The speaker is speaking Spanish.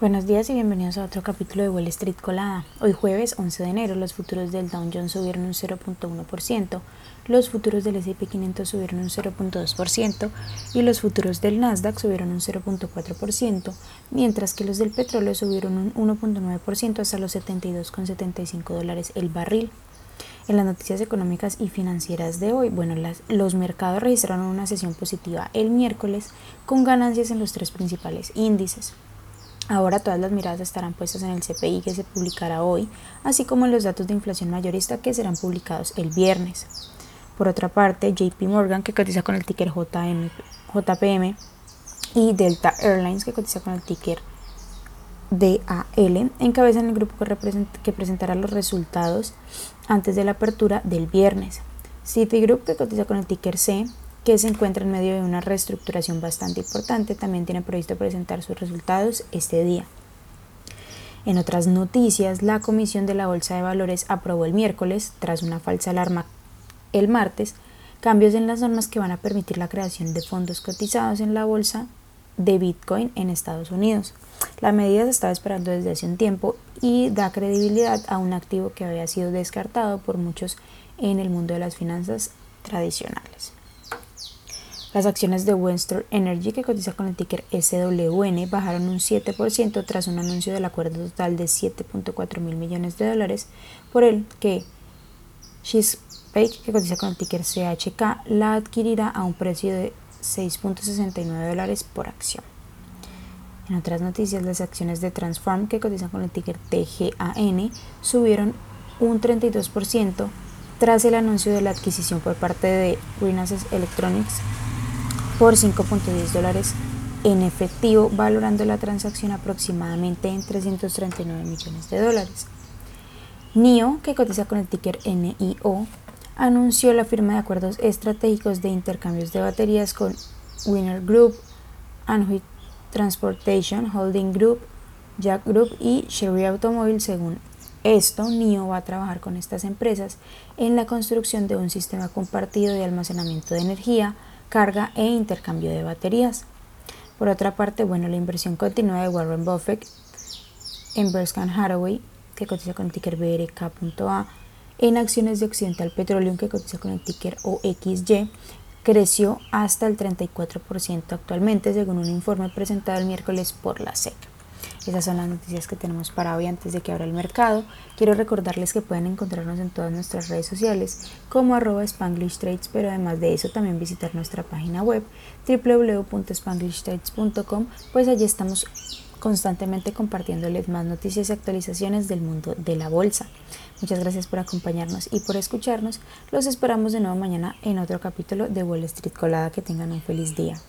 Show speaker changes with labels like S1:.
S1: Buenos días y bienvenidos a otro capítulo de Wall Street Colada. Hoy jueves 11 de enero los futuros del Dow Jones subieron un 0.1%, los futuros del S&P 500 subieron un 0.2% y los futuros del Nasdaq subieron un 0.4%, mientras que los del petróleo subieron un 1.9% hasta los 72,75 dólares el barril. En las noticias económicas y financieras de hoy, bueno, los mercados registraron una sesión positiva el miércoles con ganancias en los tres principales índices. Ahora todas las miradas estarán puestas en el CPI que se publicará hoy, así como en los datos de inflación mayorista que serán publicados el viernes. Por otra parte, JP Morgan, que cotiza con el ticker JPM, y Delta Airlines, que cotiza con el ticker DAL, encabezan el grupo que, que presentará los resultados antes de la apertura del viernes. Citigroup, que cotiza con el ticker C, que se encuentra en medio de una reestructuración bastante importante, también tiene previsto presentar sus resultados este día. En otras noticias, la Comisión de la Bolsa de Valores aprobó el miércoles, tras una falsa alarma el martes, cambios en las normas que van a permitir la creación de fondos cotizados en la bolsa de Bitcoin en Estados Unidos. La medida se estaba esperando desde hace un tiempo y da credibilidad a un activo que había sido descartado por muchos en el mundo de las finanzas tradicionales. Las acciones de Western Energy, que cotiza con el ticker SWN, bajaron un 7% tras un anuncio del acuerdo total de 7.4 mil millones de dólares, por el que Chesapeake, que cotiza con el ticker CHK, la adquirirá a un precio de 6.69 dólares por acción. En otras noticias, las acciones de Transform, que cotizan con el ticker TGAN, subieron un 32% tras el anuncio de la adquisición por parte de Renaissance Electronics por 5.10 dólares en efectivo, valorando la transacción aproximadamente en 339 millones de dólares. NIO, que cotiza con el ticker NIO, anunció la firma de acuerdos estratégicos de intercambios de baterías con Winner Group, Anhui Transportation Holding Group, Jack Group y Sherry Automobile. Según esto, NIO va a trabajar con estas empresas en la construcción de un sistema compartido de almacenamiento de energía carga e intercambio de baterías. Por otra parte, bueno, la inversión continua de Warren Buffett en Berkshire Hathaway, que cotiza con el ticker BRK.A, en acciones de Occidental Petroleum, que cotiza con el ticker OXY, creció hasta el 34% actualmente, según un informe presentado el miércoles por la SEC. Esas son las noticias que tenemos para hoy antes de que abra el mercado. Quiero recordarles que pueden encontrarnos en todas nuestras redes sociales como arroba Spanglish Trades, pero además de eso también visitar nuestra página web www.spanglishtrades.com, pues allí estamos constantemente compartiéndoles más noticias y actualizaciones del mundo de la bolsa. Muchas gracias por acompañarnos y por escucharnos. Los esperamos de nuevo mañana en otro capítulo de Wall Street Colada. Que tengan un feliz día.